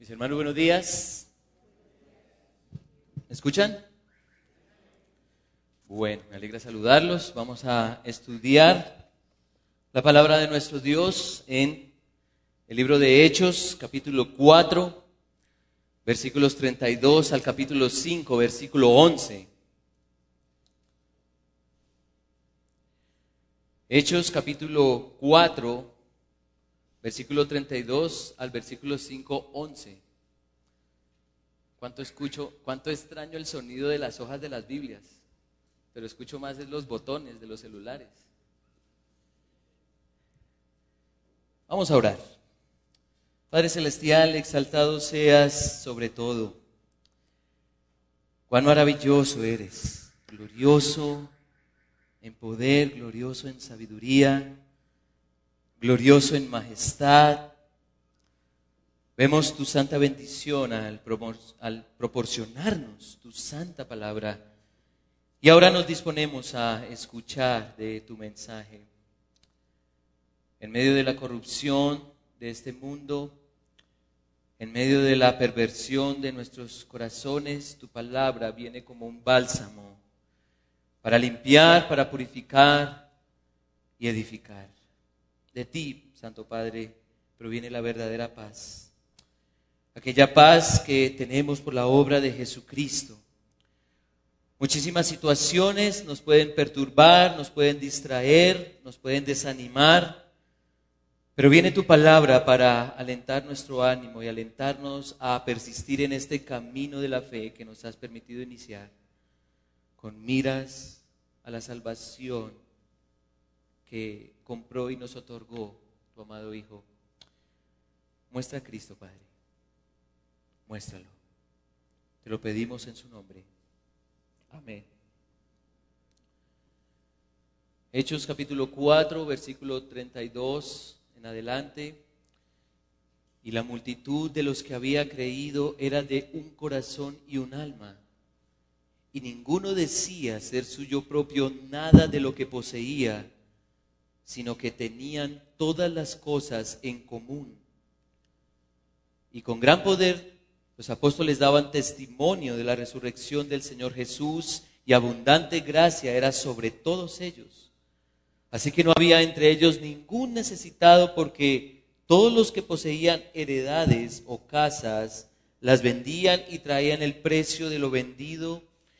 Mis hermanos, buenos días. ¿Me escuchan? Bueno, me alegra saludarlos. Vamos a estudiar la palabra de nuestro Dios en el libro de Hechos, capítulo 4, versículos 32 al capítulo 5, versículo 11. Hechos capítulo 4, versículo 32 al versículo 5, 11. ¿Cuánto escucho, cuánto extraño el sonido de las hojas de las Biblias? Pero escucho más es los botones de los celulares. Vamos a orar. Padre Celestial, exaltado seas sobre todo. Cuán maravilloso eres, glorioso en poder, glorioso en sabiduría glorioso en majestad. Vemos tu santa bendición al, proporcionarnos tu santa palabra. Y ahora nos disponemos a escuchar de tu mensaje. En medio de la corrupción de este mundo, en medio de la perversión de nuestros corazones, tu palabra viene como un bálsamo para limpiar, para purificar y edificar. De ti, Santo Padre, proviene la verdadera paz. Aquella paz que tenemos por la obra de Jesucristo. Muchísimas situaciones nos pueden perturbar, nos pueden distraer, nos pueden desanimar, pero viene tu palabra para alentar nuestro ánimo y alentarnos a persistir en este camino de la fe que nos has permitido iniciar, con miras a la salvación que compró y nos otorgó tu amado Hijo. Muestra a Cristo, Padre. Muéstralo. Te lo pedimos en su nombre. Amén. Hechos capítulo 4, versículo 32 en adelante. Y la multitud de los que había creído era de un corazón y un alma. Y ninguno decía ser suyo propio nada de lo que poseía sino que tenían todas las cosas en común. Y con gran poder los apóstoles daban testimonio de la resurrección del Señor Jesús y abundante gracia era sobre todos ellos. Así que no había entre ellos ningún necesitado porque todos los que poseían heredades o casas las vendían y traían el precio de lo vendido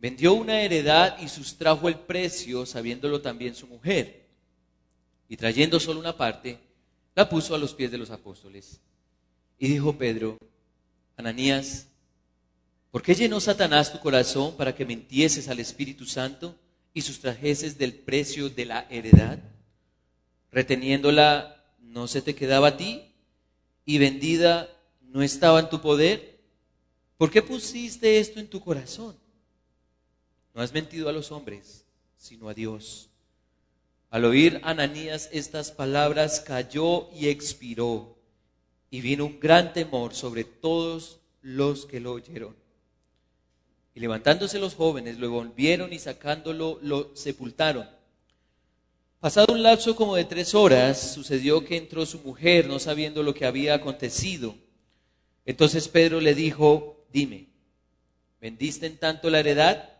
Vendió una heredad y sustrajo el precio, sabiéndolo también su mujer. Y trayendo solo una parte, la puso a los pies de los apóstoles. Y dijo Pedro, Ananías, ¿por qué llenó Satanás tu corazón para que mentieses al Espíritu Santo y sustrajeses del precio de la heredad? Reteniéndola, ¿no se te quedaba a ti? ¿Y vendida no estaba en tu poder? ¿Por qué pusiste esto en tu corazón? No has mentido a los hombres, sino a Dios. Al oír Ananías estas palabras, cayó y expiró, y vino un gran temor sobre todos los que lo oyeron. Y levantándose los jóvenes, lo volvieron y sacándolo, lo sepultaron. Pasado un lapso como de tres horas, sucedió que entró su mujer, no sabiendo lo que había acontecido. Entonces Pedro le dijo, dime, ¿vendiste en tanto la heredad?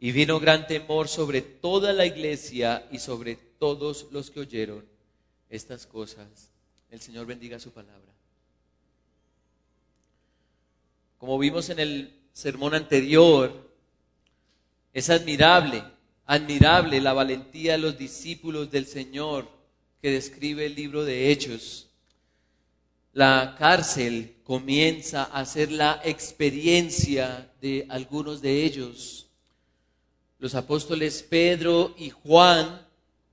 Y vino gran temor sobre toda la iglesia y sobre todos los que oyeron estas cosas. El Señor bendiga su palabra. Como vimos en el sermón anterior, Es admirable, admirable la valentía de los discípulos del Señor que describe el libro de Hechos. La cárcel comienza a ser la experiencia de algunos de ellos. Los apóstoles Pedro y Juan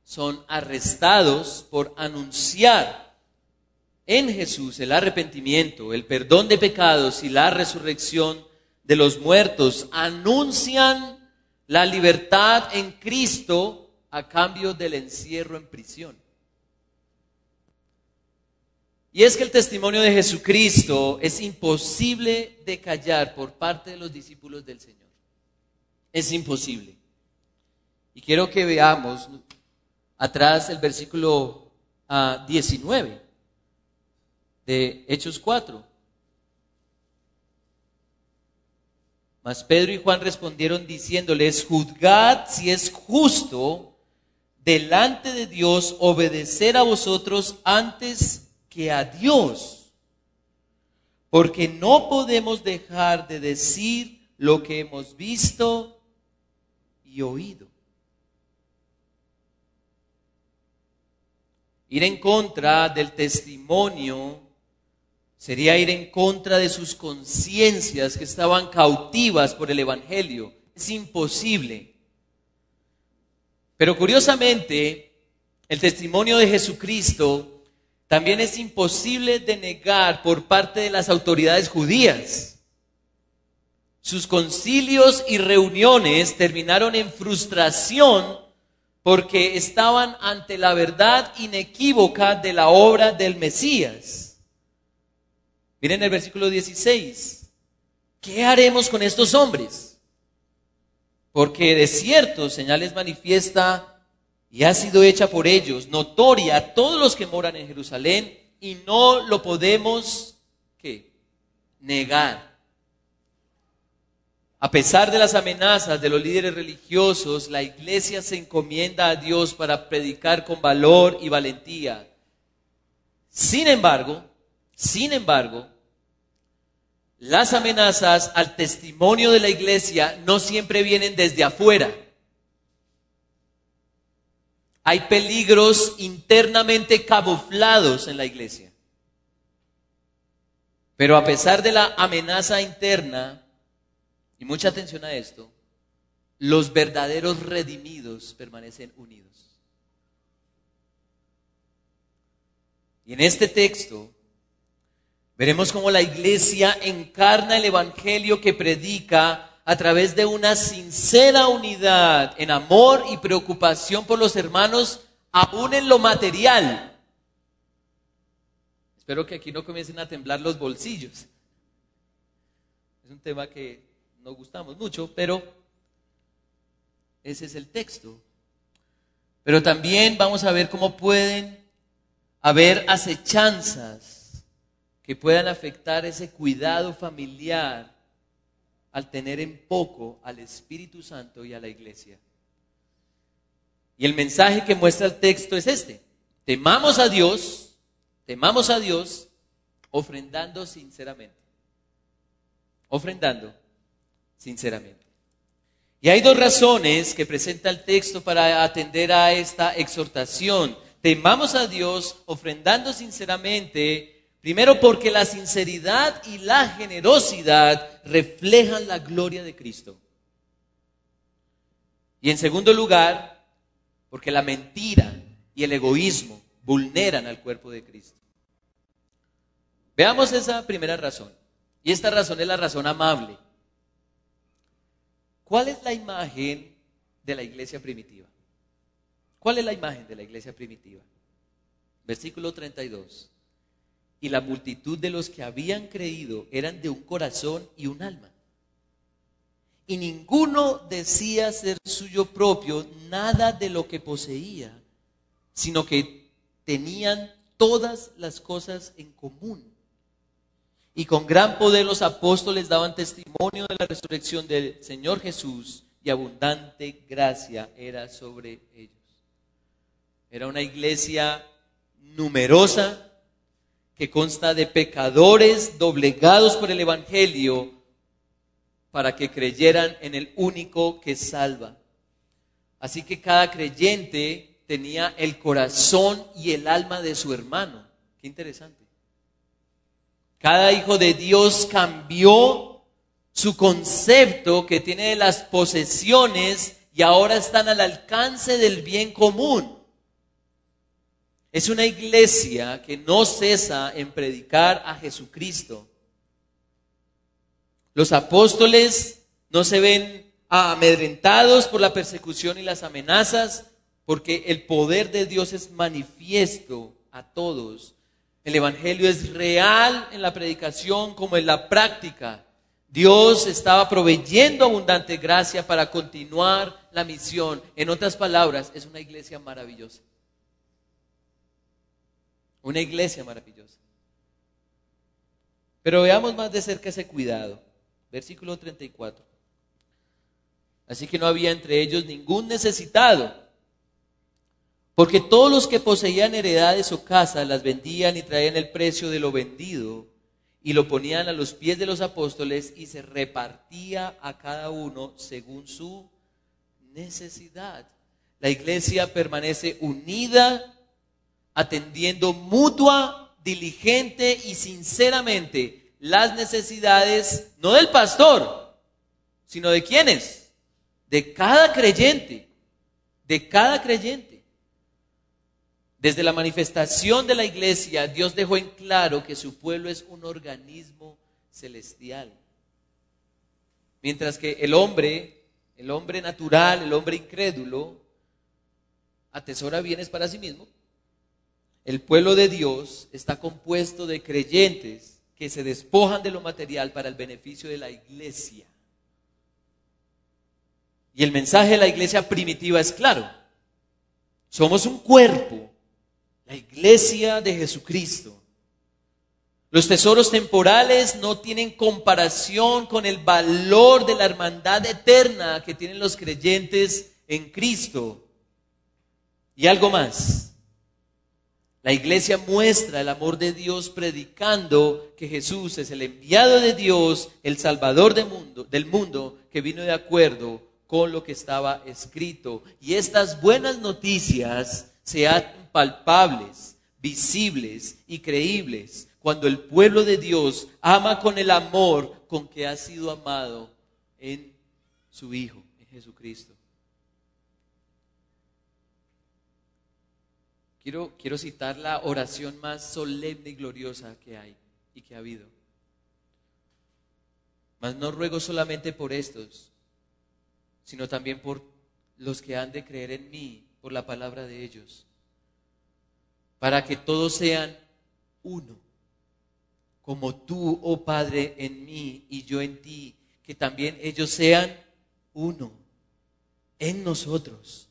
son arrestados por anunciar en Jesús el arrepentimiento, el perdón de pecados y la resurrección de los muertos. Anuncian la libertad en Cristo a cambio del encierro en prisión. Y es que el testimonio de Jesucristo es imposible de callar por parte de los discípulos del Señor. Es imposible. Y quiero que veamos atrás el versículo 19 ah, de Hechos 4. Mas Pedro y Juan respondieron diciéndoles, juzgad si es justo delante de Dios obedecer a vosotros antes que a Dios, porque no podemos dejar de decir lo que hemos visto y oído. Ir en contra del testimonio sería ir en contra de sus conciencias que estaban cautivas por el Evangelio. Es imposible. Pero curiosamente, el testimonio de Jesucristo también es imposible de negar por parte de las autoridades judías. Sus concilios y reuniones terminaron en frustración porque estaban ante la verdad inequívoca de la obra del Mesías. Miren el versículo 16. ¿Qué haremos con estos hombres? Porque de cierto señales manifiesta y ha sido hecha por ellos, notoria a todos los que moran en Jerusalén, y no lo podemos ¿qué? negar. A pesar de las amenazas de los líderes religiosos, la iglesia se encomienda a Dios para predicar con valor y valentía. Sin embargo, sin embargo, las amenazas al testimonio de la iglesia no siempre vienen desde afuera. Hay peligros internamente camuflados en la iglesia. Pero a pesar de la amenaza interna, y mucha atención a esto, los verdaderos redimidos permanecen unidos. Y en este texto veremos cómo la iglesia encarna el Evangelio que predica a través de una sincera unidad en amor y preocupación por los hermanos, aún en lo material. Espero que aquí no comiencen a temblar los bolsillos. Es un tema que no gustamos mucho, pero ese es el texto. Pero también vamos a ver cómo pueden haber acechanzas que puedan afectar ese cuidado familiar al tener en poco al Espíritu Santo y a la iglesia. Y el mensaje que muestra el texto es este. Temamos a Dios, temamos a Dios ofrendando sinceramente. Ofrendando sinceramente. Y hay dos razones que presenta el texto para atender a esta exhortación. Temamos a Dios ofrendando sinceramente, primero porque la sinceridad y la generosidad reflejan la gloria de Cristo. Y en segundo lugar, porque la mentira y el egoísmo vulneran al cuerpo de Cristo. Veamos esa primera razón. Y esta razón es la razón amable. ¿Cuál es la imagen de la iglesia primitiva? ¿Cuál es la imagen de la iglesia primitiva? Versículo 32. Y la multitud de los que habían creído eran de un corazón y un alma. Y ninguno decía ser suyo propio nada de lo que poseía, sino que tenían todas las cosas en común. Y con gran poder los apóstoles daban testimonio de la resurrección del Señor Jesús y abundante gracia era sobre ellos. Era una iglesia numerosa que consta de pecadores doblegados por el Evangelio para que creyeran en el único que salva. Así que cada creyente tenía el corazón y el alma de su hermano. Qué interesante. Cada hijo de Dios cambió su concepto que tiene de las posesiones y ahora están al alcance del bien común. Es una iglesia que no cesa en predicar a Jesucristo. Los apóstoles no se ven amedrentados por la persecución y las amenazas, porque el poder de Dios es manifiesto a todos. El Evangelio es real en la predicación como en la práctica. Dios estaba proveyendo abundante gracia para continuar la misión. En otras palabras, es una iglesia maravillosa. Una iglesia maravillosa. Pero veamos más de cerca ese cuidado. Versículo 34. Así que no había entre ellos ningún necesitado, porque todos los que poseían heredades o casas las vendían y traían el precio de lo vendido y lo ponían a los pies de los apóstoles y se repartía a cada uno según su necesidad. La iglesia permanece unida atendiendo mutua, diligente y sinceramente las necesidades, no del pastor, sino de quienes, de cada creyente, de cada creyente. Desde la manifestación de la iglesia, Dios dejó en claro que su pueblo es un organismo celestial. Mientras que el hombre, el hombre natural, el hombre incrédulo, atesora bienes para sí mismo, el pueblo de Dios está compuesto de creyentes que se despojan de lo material para el beneficio de la iglesia. Y el mensaje de la iglesia primitiva es claro. Somos un cuerpo, la iglesia de Jesucristo. Los tesoros temporales no tienen comparación con el valor de la hermandad eterna que tienen los creyentes en Cristo. Y algo más. La iglesia muestra el amor de Dios predicando que Jesús es el enviado de Dios, el Salvador del mundo, del mundo que vino de acuerdo con lo que estaba escrito. Y estas buenas noticias se hacen palpables, visibles y creíbles cuando el pueblo de Dios ama con el amor con que ha sido amado en su Hijo, en Jesucristo. Quiero, citar la oración más solemne y gloriosa que hay y que ha habido. Mas no ruego solamente por estos, sino también por los que han de creer en mí por la palabra de ellos, para que todos sean uno, como tú, oh Padre, en mí y yo en ti, que también ellos sean uno en nosotros,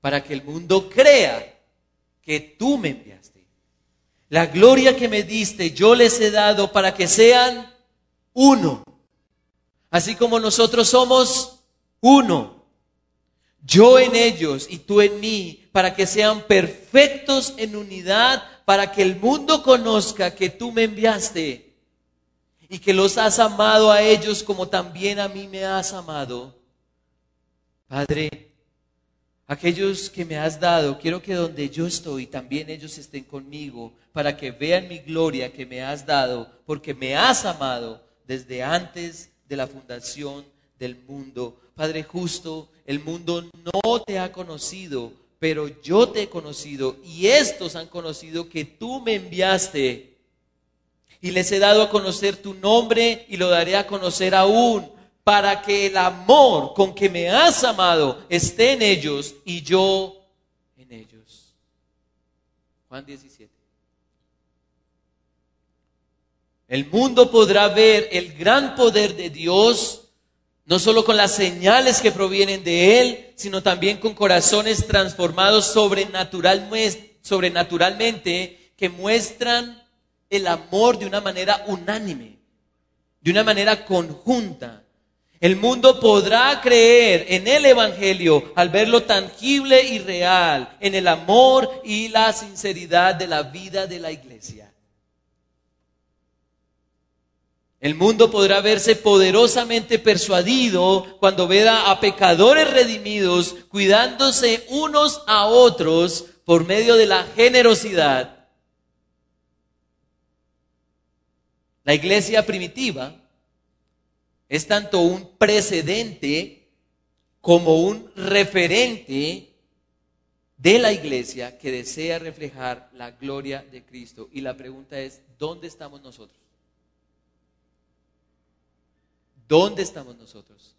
para que el mundo crea que tú me enviaste. La gloria que me diste yo les he dado para que sean uno. Así como nosotros somos uno. Yo en ellos y tú en mí, para que sean perfectos en unidad, para que el mundo conozca que tú me enviaste y que los has amado a ellos como también a mí me has amado. Padre, Aquellos que me has dado, quiero que donde yo estoy también ellos estén conmigo, para que vean mi gloria que me has dado, porque me has amado desde antes de la fundación del mundo. Padre justo, el mundo no te ha conocido, pero yo te he conocido y estos han conocido que tú me enviaste. Y les he dado a conocer tu nombre y lo daré a conocer aún para que el amor con que me has amado esté en ellos y yo en ellos. Juan 17. El mundo podrá ver el gran poder de Dios, no solo con las señales que provienen de Él, sino también con corazones transformados sobrenaturalmente que muestran el amor de una manera unánime, de una manera conjunta el mundo podrá creer en el Evangelio al verlo tangible y real, en el amor y la sinceridad de la vida de la iglesia. El mundo podrá verse poderosamente persuadido cuando vea a pecadores redimidos cuidándose unos a otros por medio de la generosidad. La iglesia primitiva es tanto un precedente como un referente de la iglesia que desea reflejar la gloria de Cristo. Y la pregunta es, ¿dónde estamos nosotros? ¿Dónde estamos nosotros?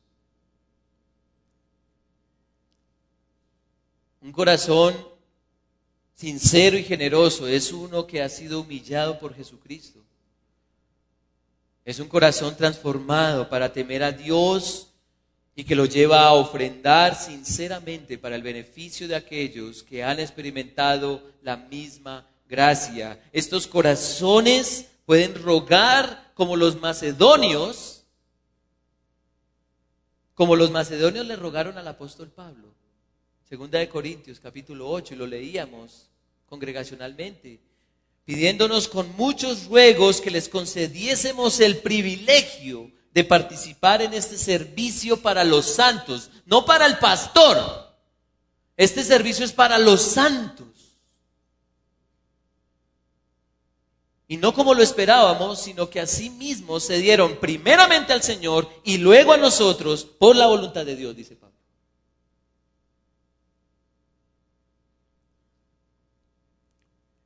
Un corazón sincero y generoso es uno que ha sido humillado por Jesucristo. Es un corazón transformado para temer a Dios y que lo lleva a ofrendar sinceramente para el beneficio de aquellos que han experimentado la misma gracia. Estos corazones pueden rogar como los macedonios como los macedonios le rogaron al apóstol Pablo. Segunda de Corintios, capítulo 8, y lo leíamos congregacionalmente, pidiéndonos con muchos ruegos que les concediésemos el privilegio de participar en este servicio para los santos, no para el pastor. Este servicio es para los santos. Y no como lo esperábamos, sino que así mismo se dieron primeramente al Señor y luego a nosotros por la voluntad de Dios, dice Pablo.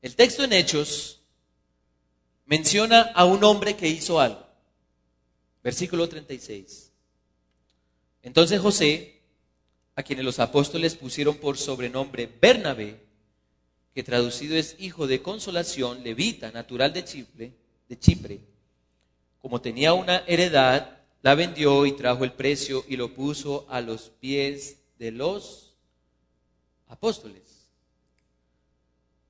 El texto en Hechos menciona a un hombre que hizo algo. Versículo 36. Entonces José, a quienes los apóstoles pusieron por sobrenombre Bernabé, que traducido es hijo de consolación, levita, natural de Chipre, de Chipre. Como tenía una heredad, la vendió y trajo el precio y lo puso a los pies de los apóstoles.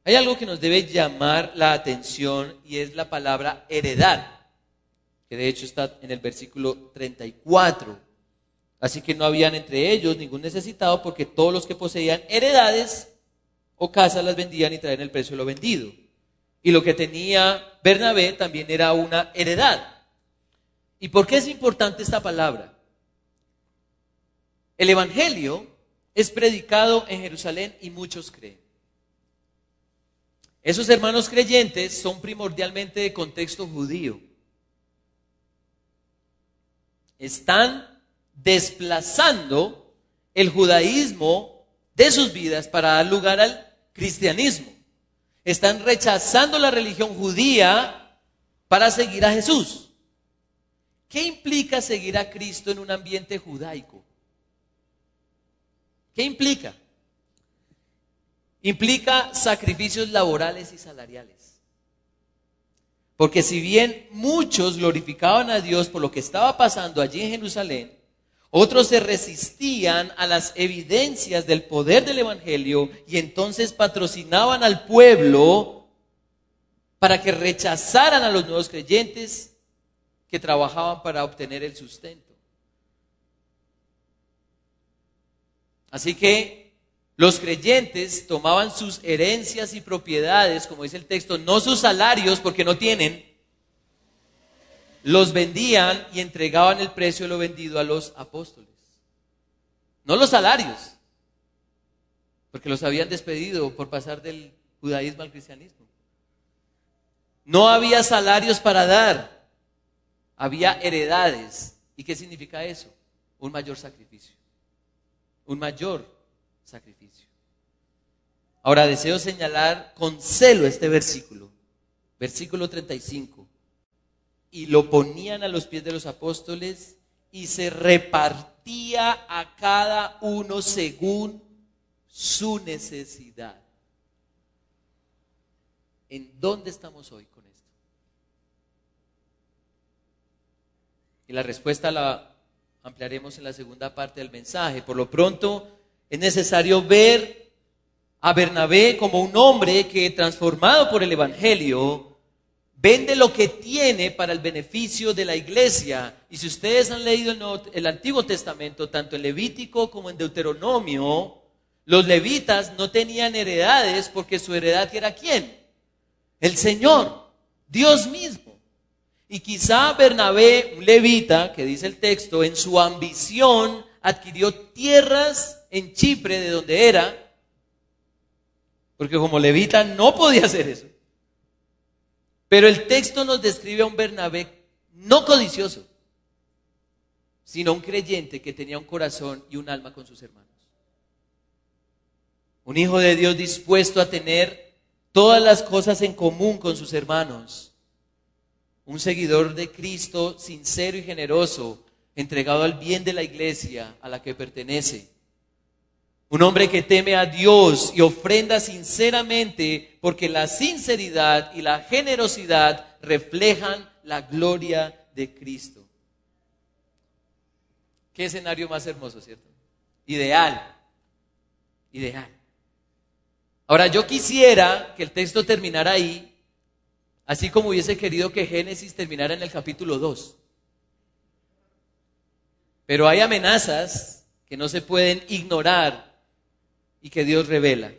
Hay algo que nos debe llamar la atención y es la palabra heredad, que de hecho está en el versículo 34. Así que no habían entre ellos ningún necesitado porque todos los que poseían heredades o casas las vendían y traían el precio de lo vendido. Y lo que tenía Bernabé también era una heredad. ¿Y por qué es importante esta palabra? El Evangelio es predicado en Jerusalén y muchos creen. Esos hermanos creyentes son primordialmente de contexto judío. Están desplazando el judaísmo de sus vidas para dar lugar al cristianismo. Están rechazando la religión judía para seguir a Jesús. ¿Qué implica seguir a Cristo en un ambiente judaico? ¿Qué implica? Implica sacrificios laborales y salariales. Porque si bien muchos glorificaban a Dios por lo que estaba pasando allí en Jerusalén, otros se resistían a las evidencias del poder del Evangelio y entonces patrocinaban al pueblo para que rechazaran a los nuevos creyentes que trabajaban para obtener el sustento. Así que los creyentes tomaban sus herencias y propiedades, como dice el texto, no sus salarios porque no tienen, los vendían y entregaban el precio de lo vendido a los apóstoles. No los salarios, porque los habían despedido por pasar del judaísmo al cristianismo. No había salarios para dar, había heredades. ¿Y qué significa eso? Un mayor sacrificio. Un mayor sacrificio. Ahora deseo señalar con celo este versículo, versículo 35 y lo ponían a los pies de los apóstoles y se repartía a cada uno según su necesidad. ¿En dónde estamos hoy con esto? Y la respuesta la ampliaremos en la segunda parte del mensaje. Por lo pronto, es necesario ver a Bernabé como un hombre que, transformado por el Evangelio, vende lo que tiene para el beneficio de la iglesia. Y si ustedes han leído el, Antiguo Testamento, tanto en Levítico como en Deuteronomio, los levitas no tenían heredades porque su heredad era quién? El Señor, Dios mismo. Y quizá Bernabé, un levita, que dice el texto, en su ambición adquirió tierras en Chipre, de donde era, porque como levita no podía hacer eso. Pero el texto nos describe a un Bernabé no codicioso, sino un creyente que tenía un corazón y un alma con sus hermanos. Un hijo de Dios dispuesto a tener todas las cosas en común con sus hermanos. Un seguidor de Cristo sincero y generoso, entregado al bien de la iglesia a la que pertenece. Un hombre que teme a Dios y ofrenda sinceramente porque la sinceridad y la generosidad reflejan la gloria de Cristo. Qué escenario más hermoso, ¿cierto? Ideal. Ideal. Ahora yo quisiera que el texto terminara ahí, así como hubiese querido que Génesis terminara en el capítulo 2. Pero hay amenazas que no se pueden ignorar y que Dios revela.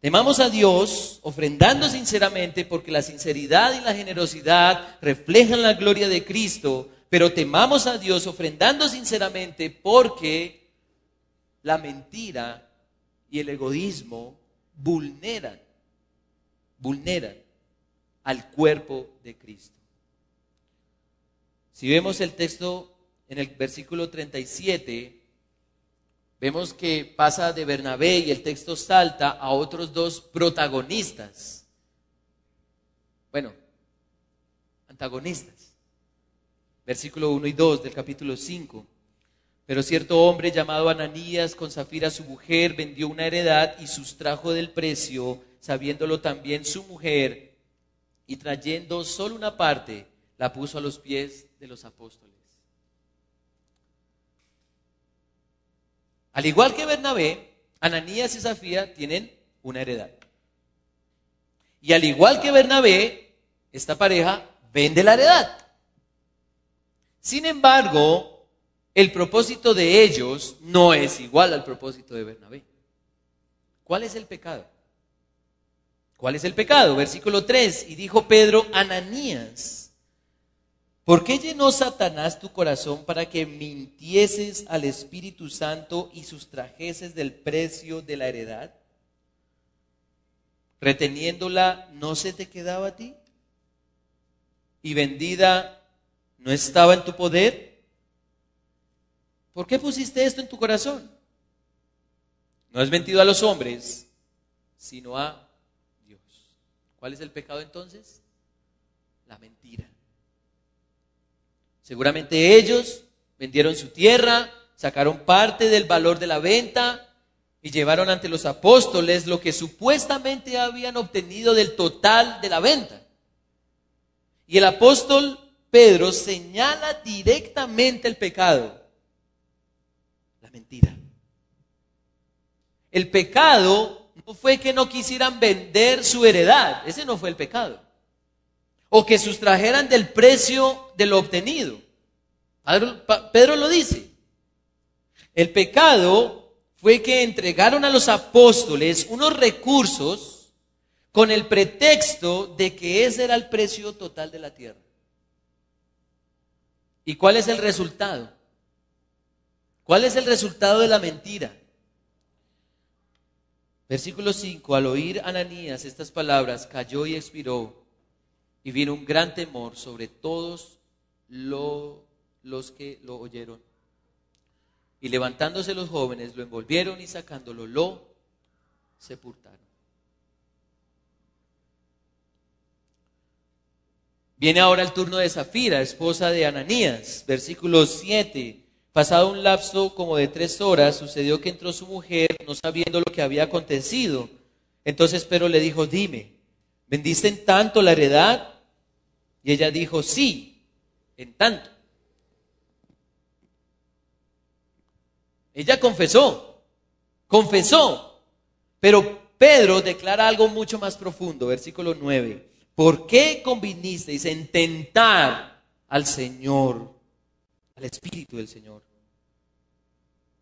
Temamos a Dios ofrendando sinceramente porque la sinceridad y la generosidad reflejan la gloria de Cristo, pero temamos a Dios ofrendando sinceramente porque la mentira y el egoísmo vulneran, vulneran al cuerpo de Cristo. Si vemos el texto en el versículo 37, vemos que pasa de Bernabé y el texto salta a otros dos protagonistas. Bueno, antagonistas. Versículo 1 y 2 del capítulo 5. Pero cierto hombre llamado Ananías con Zafira su mujer vendió una heredad y sustrajo del precio, sabiéndolo también su mujer, y trayendo solo una parte, la puso a los pies de los apóstoles. Al igual que Bernabé, Ananías y Zafira tienen una heredad. Y al igual que Bernabé, esta pareja vende la heredad. Sin embargo, el propósito de ellos no es igual al propósito de Bernabé. ¿Cuál es el pecado? ¿Cuál es el pecado? Versículo 3. Y dijo Pedro, Ananías, ¿por qué llenó Satanás tu corazón para que mintieses al Espíritu Santo y sustrajeses del precio de la heredad? Reteniéndola, ¿no se te quedaba a ti? ¿Y vendida no estaba en tu poder? ¿Por qué pusiste esto en tu corazón? No has mentido a los hombres, sino a Dios. ¿Cuál es el pecado entonces? La mentira. Seguramente ellos vendieron su tierra, sacaron parte del valor de la venta y llevaron ante los apóstoles lo que supuestamente habían obtenido del total de la venta. Y el apóstol Pedro señala directamente el pecado mentira. El pecado no fue que no quisieran vender su heredad, ese no fue el pecado. O que sustrajeran del precio de lo obtenido. Pedro lo dice. El pecado fue que entregaron a los apóstoles unos recursos con el pretexto de que ese era el precio total de la tierra. ¿Y cuál es el resultado? ¿Cuál es el resultado de la mentira? Versículo 5, al oír Ananías estas palabras, cayó y expiró, y vino un gran temor sobre todos los que lo oyeron. Y levantándose los jóvenes, lo envolvieron y sacándolo, lo sepultaron. Viene ahora el turno de Zafira, esposa de Ananías, versículo 7. Pasado un lapso como de tres horas, sucedió que entró su mujer, no sabiendo lo que había acontecido. Entonces Pedro le dijo, dime, ¿vendiste en tanto la heredad? Y ella dijo, sí, en tanto. Ella confesó, confesó, pero Pedro declara algo mucho más profundo, versículo 9. ¿Por qué convinisteis en tentar al Señor? al Espíritu del Señor.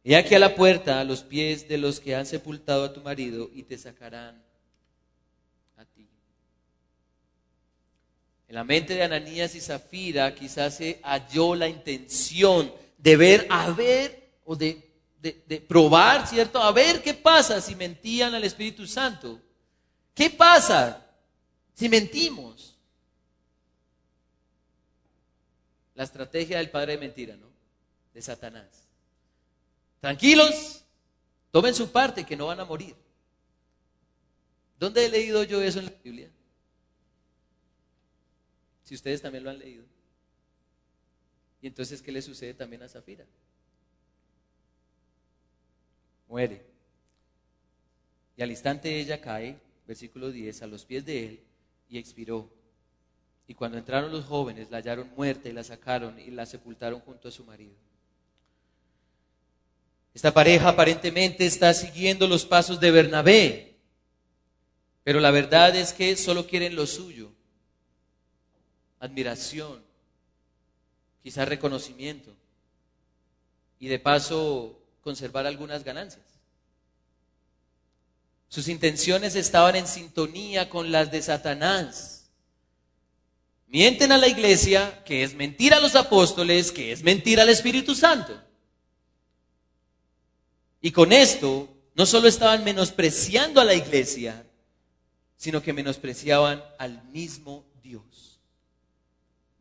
He aquí a la puerta, a los pies de los que han sepultado a tu marido, y te sacarán a ti. En la mente de Ananías y Zafira quizás se halló la intención de ver, a ver, o de, de, probar, ¿cierto? A ver qué pasa si mentían al Espíritu Santo. ¿Qué pasa si mentimos? La estrategia del padre de mentira, ¿no? De Satanás. Tranquilos, tomen su parte que no van a morir. ¿Dónde he leído yo eso en la Biblia? Si ustedes también lo han leído. Y entonces, ¿qué le sucede también a Zafira? Muere. Y al instante ella cae, versículo 10, a los pies de él y expiró. Y cuando entraron los jóvenes, la hallaron muerta y la sacaron y la sepultaron junto a su marido. Esta pareja aparentemente está siguiendo los pasos de Bernabé, pero la verdad es que solo quieren lo suyo admiración, quizás reconocimiento y de paso conservar algunas ganancias. Sus intenciones estaban en sintonía con las de Satanás. Mienten a la iglesia, que es mentira a los apóstoles, que es mentira al Espíritu Santo. Y con esto no solo estaban menospreciando a la iglesia, sino que menospreciaban al mismo Dios.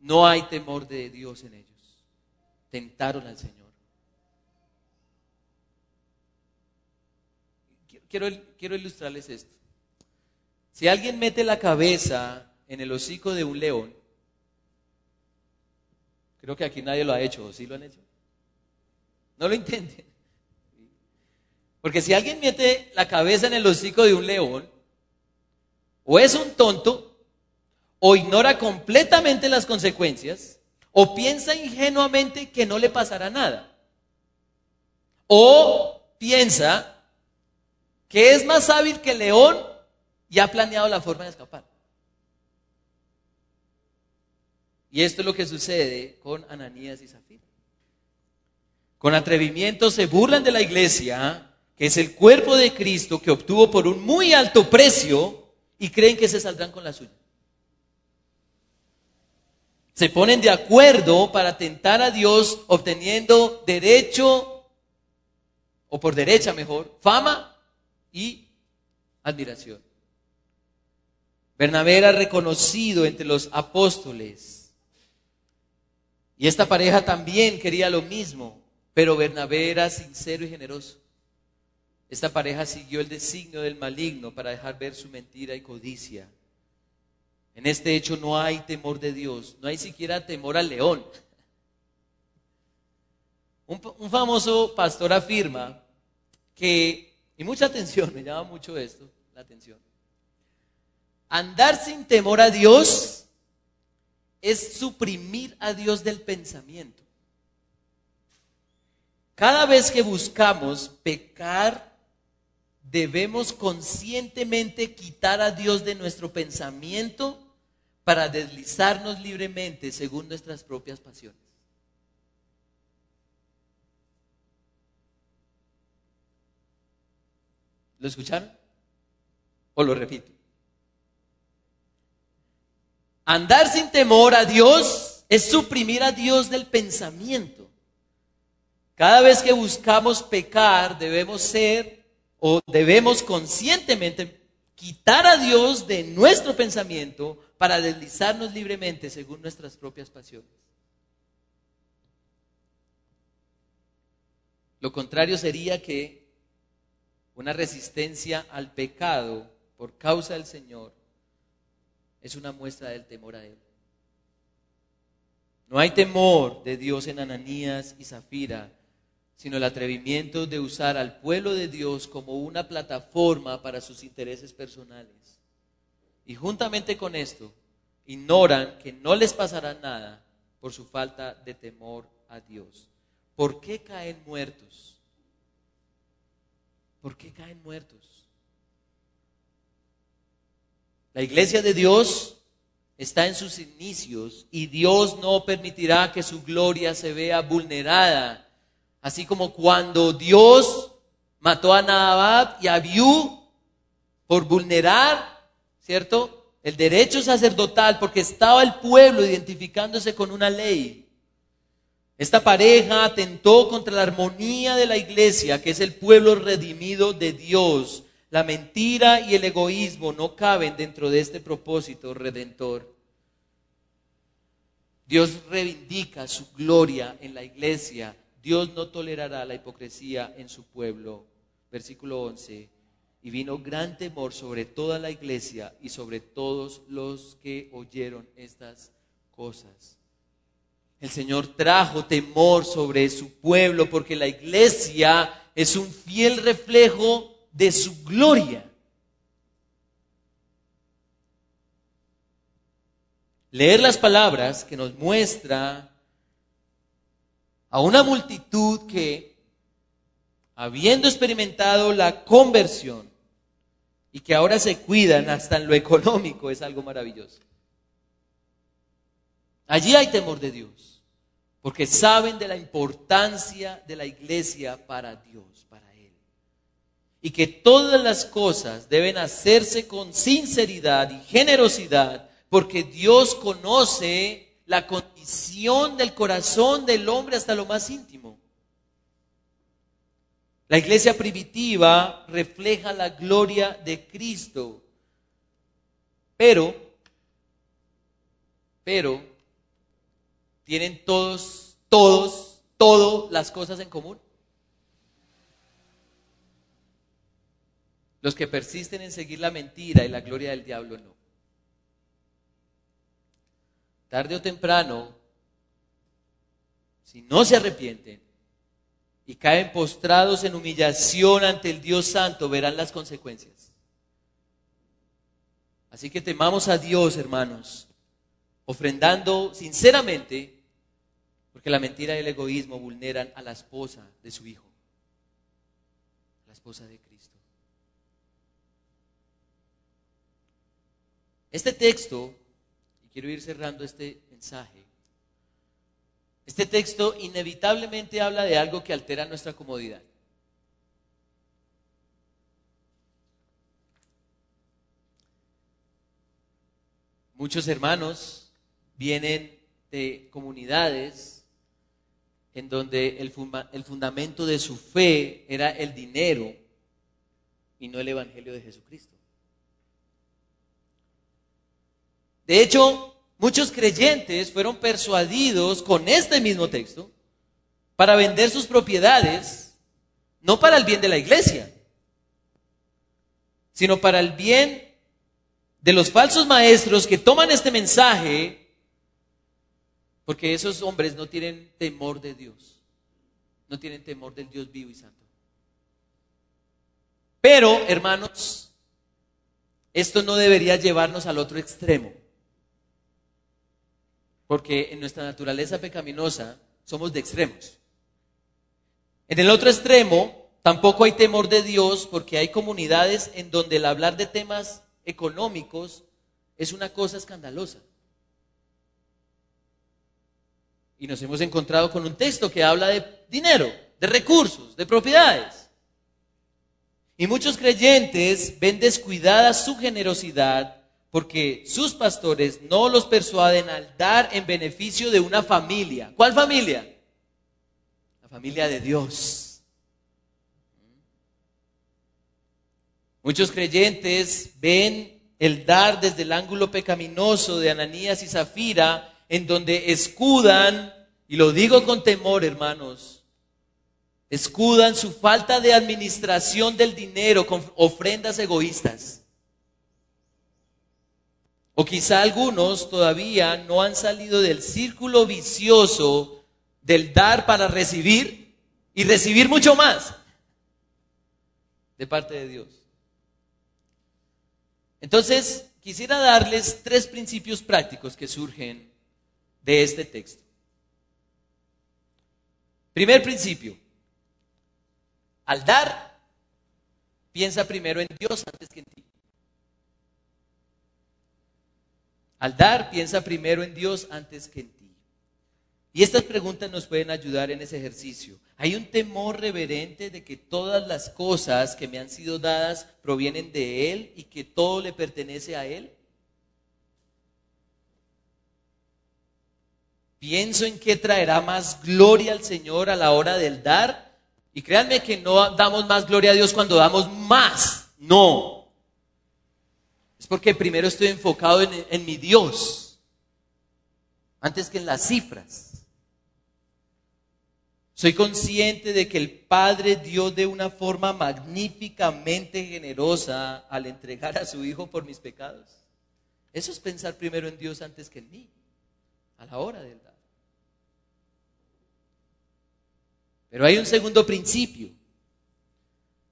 No hay temor de Dios en ellos. Tentaron al Señor. Quiero, ilustrarles esto. Si alguien mete la cabeza en el hocico de un león, creo que aquí nadie lo ha hecho, ¿o sí lo han hecho? No lo intenten. Porque si alguien mete la cabeza en el hocico de un león, o es un tonto, o ignora completamente las consecuencias, o piensa ingenuamente que no le pasará nada, o piensa que es más hábil que el león y ha planeado la forma de escapar. Y esto es lo que sucede con Ananías y Zafira. Con atrevimiento se burlan de la iglesia, que es el cuerpo de Cristo que obtuvo por un muy alto precio, y creen que se saldrán con la suya. Se ponen de acuerdo para tentar a Dios obteniendo derecho, o por derecha mejor, fama y admiración. Bernabé era reconocido entre los apóstoles. Y esta pareja también quería lo mismo, pero Bernabé era sincero y generoso. Esta pareja siguió el designio del maligno para dejar ver su mentira y codicia. En este hecho no hay temor de Dios, no hay siquiera temor al león. Un, famoso pastor afirma que, y mucha atención, me llama mucho esto, la atención, andar sin temor a Dios es suprimir a Dios del pensamiento. Cada vez que buscamos pecar debemos conscientemente quitar a Dios de nuestro pensamiento para deslizarnos libremente según nuestras propias pasiones. ¿Lo escucharon? ¿O lo repito? Andar sin temor a Dios es suprimir a Dios del pensamiento. Cada vez que buscamos pecar debemos ser o debemos conscientemente quitar a Dios de nuestro pensamiento para deslizarnos libremente según nuestras propias pasiones. Lo contrario sería que una resistencia al pecado por causa del Señor es una muestra del temor a Él. No hay temor de Dios en Ananías y Zafira, sino el atrevimiento de usar al pueblo de Dios como una plataforma para sus intereses personales. Y juntamente con esto, ignoran que no les pasará nada por su falta de temor a Dios. ¿Por qué caen muertos? ¿Por qué caen muertos? La iglesia de Dios está en sus inicios y Dios no permitirá que su gloria se vea vulnerada. Así como cuando Dios mató a Nabab y a Abiú por vulnerar ¿cierto? el derecho sacerdotal, porque estaba el pueblo identificándose con una ley. Esta pareja atentó contra la armonía de la iglesia, que es el pueblo redimido de Dios. La mentira y el egoísmo no caben dentro de este propósito redentor. Dios reivindica su gloria en la iglesia. Dios no tolerará la hipocresía en su pueblo. Versículo 11. Y vino gran temor sobre toda la iglesia y sobre todos los que oyeron estas cosas. El Señor trajo temor sobre su pueblo porque la iglesia es un fiel reflejo de su gloria. Leer las palabras que nos muestra a una multitud que, habiendo experimentado la conversión y que ahora se cuidan hasta en lo económico, es algo maravilloso. Allí hay temor de Dios, porque saben de la importancia de la iglesia para Dios, para Él. Y que todas las cosas deben hacerse con sinceridad y generosidad, porque Dios conoce la condición del corazón del hombre hasta lo más íntimo. La iglesia primitiva refleja la gloria de Cristo, pero, pero, ¿Tienen todos, todos, todas las cosas en común? Los que persisten en seguir la mentira y la gloria del diablo no. Tarde o temprano, si no se arrepienten y caen postrados en humillación ante el Dios Santo, verán las consecuencias. Así que temamos a Dios, hermanos, ofrendando sinceramente, porque la mentira y el egoísmo vulneran a la esposa de su hijo, la esposa de Cristo. Este texto, y quiero ir cerrando este mensaje, este texto inevitablemente habla de algo que altera nuestra comodidad. Muchos hermanos vienen de comunidades en donde el, fundamento de su fe era el dinero y no el Evangelio de Jesucristo. De hecho, muchos creyentes fueron persuadidos con este mismo texto para vender sus propiedades, no para el bien de la iglesia, sino para el bien de los falsos maestros que toman este mensaje porque esos hombres no tienen temor de Dios. No tienen temor del Dios vivo y santo. Pero, hermanos, esto no debería llevarnos al otro extremo. Porque en nuestra naturaleza pecaminosa somos de extremos. En el otro extremo tampoco hay temor de Dios porque hay comunidades en donde el hablar de temas económicos es una cosa escandalosa. Y nos hemos encontrado con un texto que habla de dinero, de recursos, de propiedades. Y muchos creyentes ven descuidada su generosidad porque sus pastores no los persuaden al dar en beneficio de una familia. ¿Cuál familia? La familia de Dios. Muchos creyentes ven el dar desde el ángulo pecaminoso de Ananías y Zafira en donde escudan, y lo digo con temor, hermanos, escudan su falta de administración del dinero con ofrendas egoístas. O quizá algunos todavía no han salido del círculo vicioso del dar para recibir y recibir mucho más de parte de Dios. Entonces, quisiera darles tres principios prácticos que surgen de este texto. Primer principio. Al dar, piensa primero en Dios antes que en ti. Al dar, piensa primero en Dios antes que en ti. Y estas preguntas nos pueden ayudar en ese ejercicio. Hay un temor reverente de que todas las cosas que me han sido dadas provienen de Él y que todo le pertenece a Él. Pienso en qué traerá más gloria al Señor a la hora del dar. Y créanme que no damos más gloria a Dios cuando damos más. No, porque primero estoy enfocado en, en mi Dios. Antes que en las cifras. Soy consciente de que el Padre dio de una forma magníficamente generosa al entregar a su Hijo por mis pecados. Eso es pensar primero en Dios antes que en mí, a la hora del dar. Pero hay un segundo principio.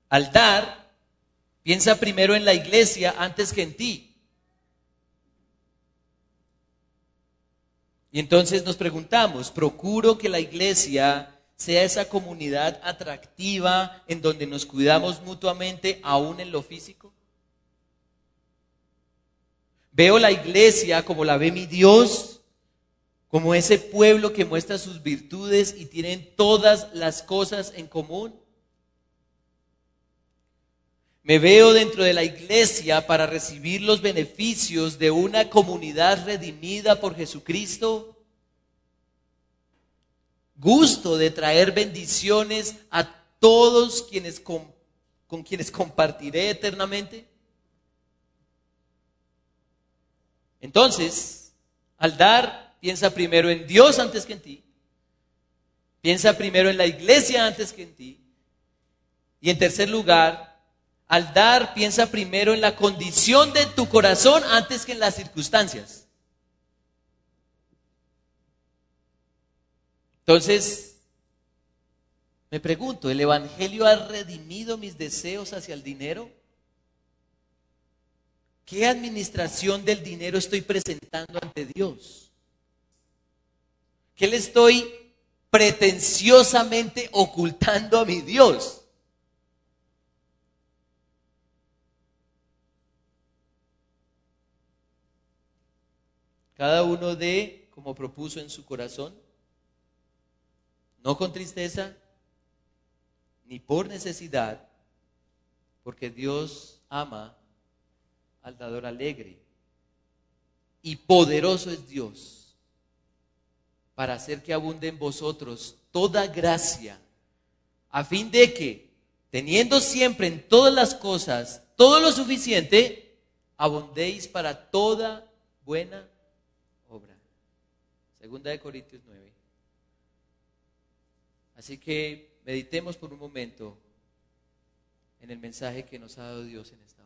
Al dar, piensa primero en la iglesia antes que en ti. Y entonces nos preguntamos, ¿procuro que la iglesia sea esa comunidad atractiva en donde nos cuidamos mutuamente aún en lo físico? Veo la iglesia como la ve mi Dios, como ese pueblo que muestra sus virtudes y tienen todas las cosas en común. Me veo dentro de la iglesia para recibir los beneficios de una comunidad redimida por Jesucristo gusto de traer bendiciones a todos quienes con, con quienes compartiré eternamente? Entonces, al dar, piensa primero en Dios antes que en ti. Piensa primero en la iglesia antes que en ti. Y en tercer lugar, al dar, piensa primero en la condición de tu corazón antes que en las circunstancias. Entonces, me pregunto, ¿el Evangelio ha redimido mis deseos hacia el dinero? ¿Qué administración del dinero estoy presentando ante Dios? ¿Qué le estoy pretenciosamente ocultando a mi Dios? Cada uno de, como propuso en su corazón, no con tristeza ni por necesidad, porque Dios ama al dador alegre. Y poderoso es Dios para hacer que abunde en vosotros toda gracia, a fin de que, teniendo siempre en todas las cosas todo lo suficiente, abundéis para toda buena. Segunda de Corintios 9. Así que meditemos por un momento en el mensaje que nos ha dado Dios en esta.